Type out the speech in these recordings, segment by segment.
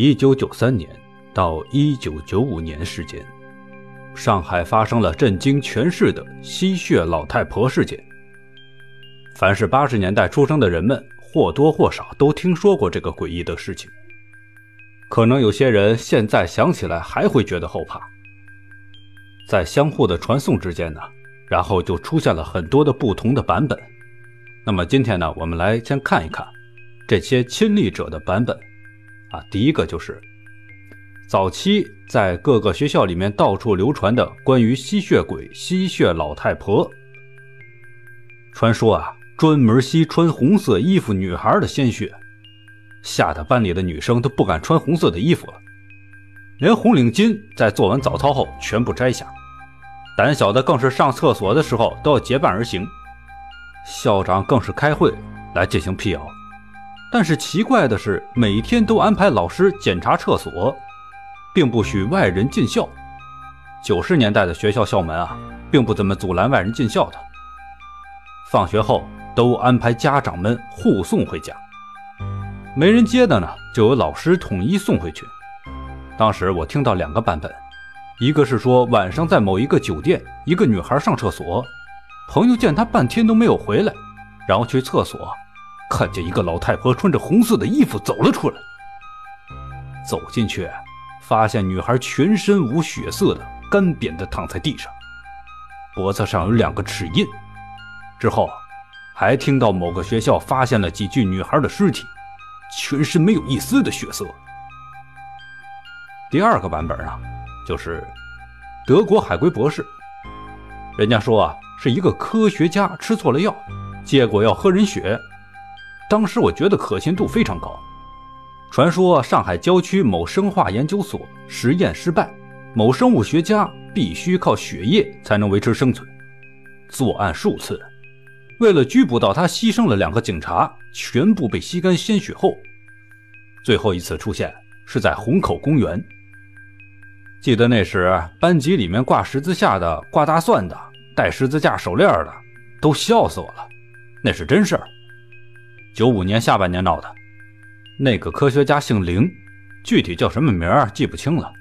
一九九三年到一九九五年时间，上海发生了震惊全市的吸血老太婆事件。凡是八十年代出生的人们，或多或少都听说过这个诡异的事情。可能有些人现在想起来还会觉得后怕。在相互的传颂之间呢，然后就出现了很多的不同的版本。那么今天呢，我们来先看一看这些亲历者的版本。啊，第一个就是早期在各个学校里面到处流传的关于吸血鬼、吸血老太婆。传说啊，专门吸穿红色衣服女孩的鲜血，吓得班里的女生都不敢穿红色的衣服了，连红领巾在做完早操后全部摘下，胆小的更是上厕所的时候都要结伴而行，校长更是开会来进行辟谣。但是奇怪的是，每天都安排老师检查厕所，并不许外人进校。九十年代的学校校门啊，并不怎么阻拦外人进校的。放学后都安排家长们护送回家，没人接的呢，就由老师统一送回去。当时我听到两个版本，一个是说晚上在某一个酒店，一个女孩上厕所，朋友见她半天都没有回来，然后去厕所。看见一个老太婆穿着红色的衣服走了出来，走进去，发现女孩全身无血色的干瘪的躺在地上，脖子上有两个齿印。之后，还听到某个学校发现了几具女孩的尸体，全身没有一丝的血色。第二个版本啊，就是德国海归博士，人家说啊，是一个科学家吃错了药，结果要喝人血。当时我觉得可信度非常高。传说上海郊区某生化研究所实验失败，某生物学家必须靠血液才能维持生存。作案数次，为了拘捕到他，牺牲了两个警察，全部被吸干鲜血后，最后一次出现是在虹口公园。记得那时班级里面挂十字架的、挂大蒜的、戴十字架手链的，都笑死我了。那是真事儿。九五年下半年闹的，那个科学家姓林，具体叫什么名儿记不清了。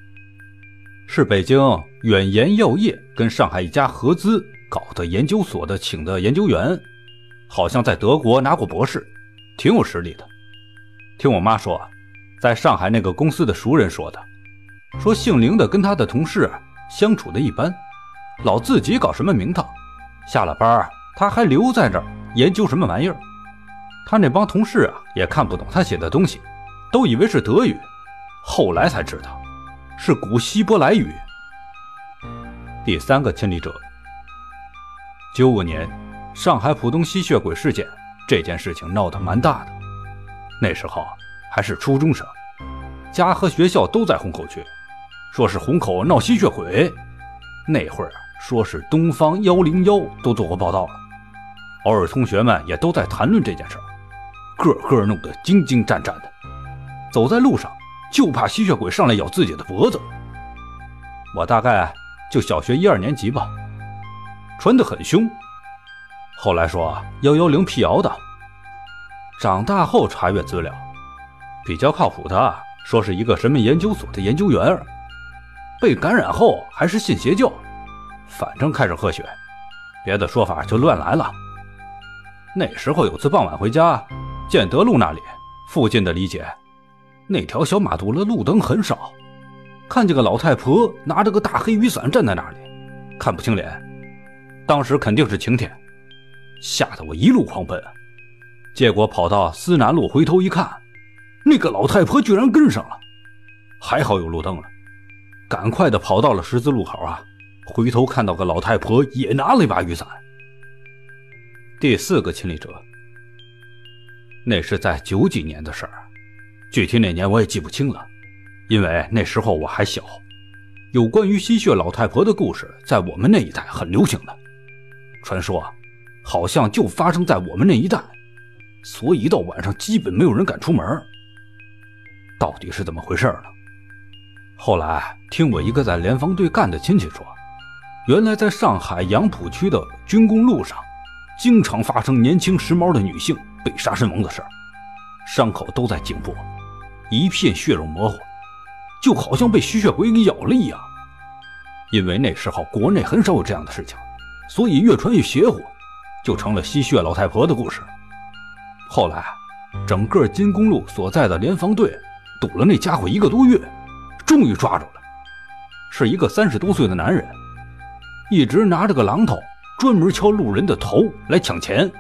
是北京远研药业跟上海一家合资搞的研究所的请的研究员，好像在德国拿过博士，挺有实力的。听我妈说，在上海那个公司的熟人说的，说姓林的跟他的同事相处的一般，老自己搞什么名堂，下了班他还留在这儿研究什么玩意儿。他那帮同事啊，也看不懂他写的东西，都以为是德语，后来才知道是古希伯来语。第三个亲历者，九五年上海浦东吸血鬼事件，这件事情闹得蛮大的。那时候还是初中生，家和学校都在虹口区，说是虹口闹吸血鬼。那会儿说是东方幺零幺都做过报道了，偶尔同学们也都在谈论这件事儿。个个弄得惊惊战战的，走在路上就怕吸血鬼上来咬自己的脖子。我大概就小学一二年级吧，传得很凶。后来说幺幺零辟谣的，长大后查阅资料，比较靠谱的说是一个什么研究所的研究员，被感染后还是信邪教，反正开始喝血，别的说法就乱来了。那时候有次傍晚回家。建德路那里附近的理解，那条小马路的路灯很少，看见个老太婆拿着个大黑雨伞站在那里，看不清脸，当时肯定是晴天，吓得我一路狂奔，结果跑到思南路回头一看，那个老太婆居然跟上了，还好有路灯了，赶快的跑到了十字路口啊，回头看到个老太婆也拿了一把雨伞。第四个亲历者。那是在九几年的事儿，具体哪年我也记不清了，因为那时候我还小。有关于吸血老太婆的故事，在我们那一代很流行的。传说好像就发生在我们那一代，所以一到晚上基本没有人敢出门。到底是怎么回事呢？后来听我一个在联防队干的亲戚说，原来在上海杨浦区的军工路上，经常发生年轻时髦的女性。被杀身亡的事，伤口都在颈部，一片血肉模糊，就好像被吸血鬼给咬了一样。因为那时候国内很少有这样的事情，所以越传越邪乎，就成了吸血老太婆的故事。后来，整个金公路所在的联防队堵了那家伙一个多月，终于抓住了，是一个三十多岁的男人，一直拿着个榔头，专门敲路人的头来抢钱。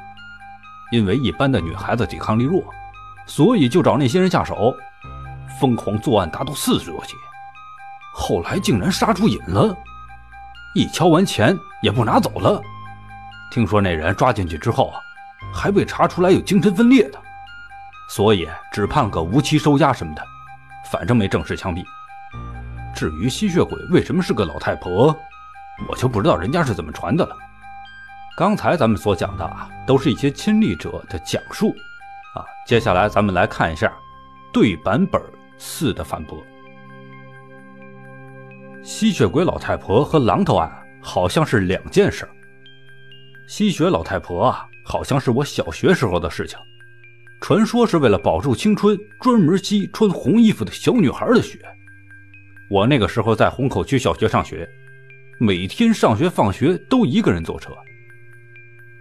因为一般的女孩子抵抗力弱，所以就找那些人下手，疯狂作案达到四十多起。后来竟然杀出瘾了，一敲完钱也不拿走了。听说那人抓进去之后啊，还被查出来有精神分裂的，所以只判个无期收押什么的，反正没正式枪毙。至于吸血鬼为什么是个老太婆，我就不知道人家是怎么传的了。刚才咱们所讲的啊，都是一些亲历者的讲述啊。接下来咱们来看一下对版本四的反驳。吸血鬼老太婆和榔头案好像是两件事。吸血老太婆啊，好像是我小学时候的事情，传说是为了保住青春，专门吸穿红衣服的小女孩的血。我那个时候在虹口区小学上学，每天上学放学都一个人坐车。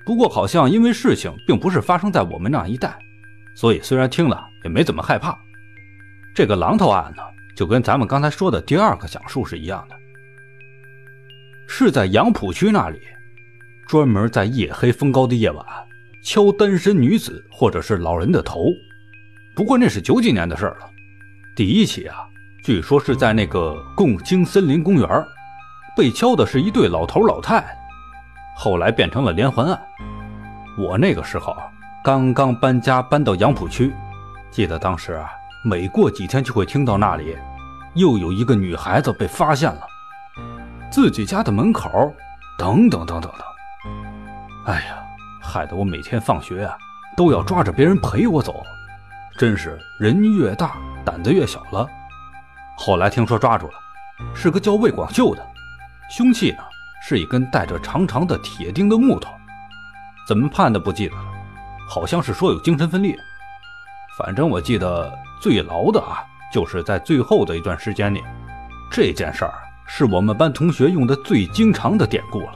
不过好像因为事情并不是发生在我们那一带，所以虽然听了也没怎么害怕。这个榔头案呢？就跟咱们刚才说的第二个讲述是一样的，是在杨浦区那里，专门在夜黑风高的夜晚敲单身女子或者是老人的头。不过那是九几年的事了。第一起啊，据说是在那个共青森林公园，被敲的是一对老头老太太，后来变成了连环案。我那个时候刚刚搬家搬到杨浦区，记得当时啊。每过几天就会听到那里又有一个女孩子被发现了，自己家的门口，等等等等等。哎呀，害得我每天放学啊都要抓着别人陪我走，真是人越大胆子越小了。后来听说抓住了，是个叫魏广秀的，凶器呢是一根带着长长的铁钉的木头，怎么判的不记得了，好像是说有精神分裂。反正我记得最牢的啊，就是在最后的一段时间里，这件事儿是我们班同学用的最经常的典故了。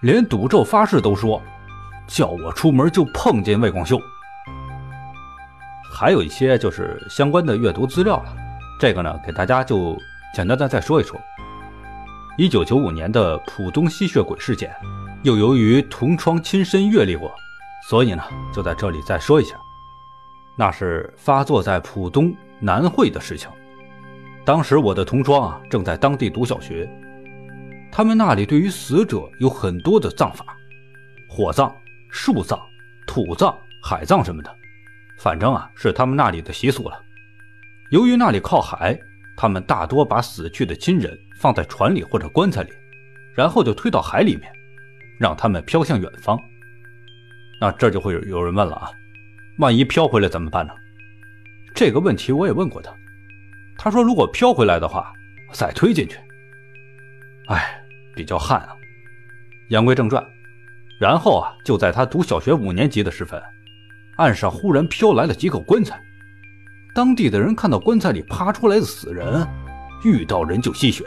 连赌咒发誓都说，叫我出门就碰见魏广秀。还有一些就是相关的阅读资料了，这个呢给大家就简单的再说一说。一九九五年的浦东吸血鬼事件，又由于同窗亲身阅历过，所以呢就在这里再说一下。那是发作在浦东南汇的事情。当时我的同窗啊正在当地读小学，他们那里对于死者有很多的葬法，火葬、树葬、土葬、海葬什么的，反正啊是他们那里的习俗了。由于那里靠海，他们大多把死去的亲人放在船里或者棺材里，然后就推到海里面，让他们飘向远方。那这就会有人问了啊。万一飘回来怎么办呢？这个问题我也问过他，他说如果飘回来的话，再推进去。哎，比较旱啊。言归正传，然后啊，就在他读小学五年级的时分，岸上忽然飘来了几口棺材。当地的人看到棺材里爬出来的死人，遇到人就吸血。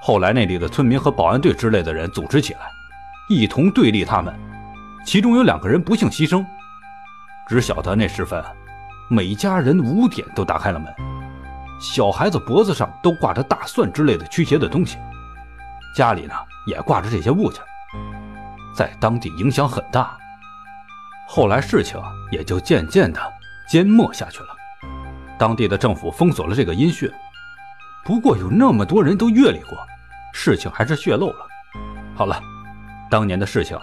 后来那里的村民和保安队之类的人组织起来，一同对立他们。其中有两个人不幸牺牲。只晓得那时分，每家人五点都打开了门，小孩子脖子上都挂着大蒜之类的驱邪的东西，家里呢也挂着这些物件，在当地影响很大。后来事情也就渐渐的缄默下去了，当地的政府封锁了这个音讯。不过有那么多人都阅历过，事情还是泄露了。好了，当年的事情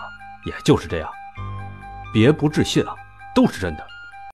也就是这样，别不置信啊。都是真的。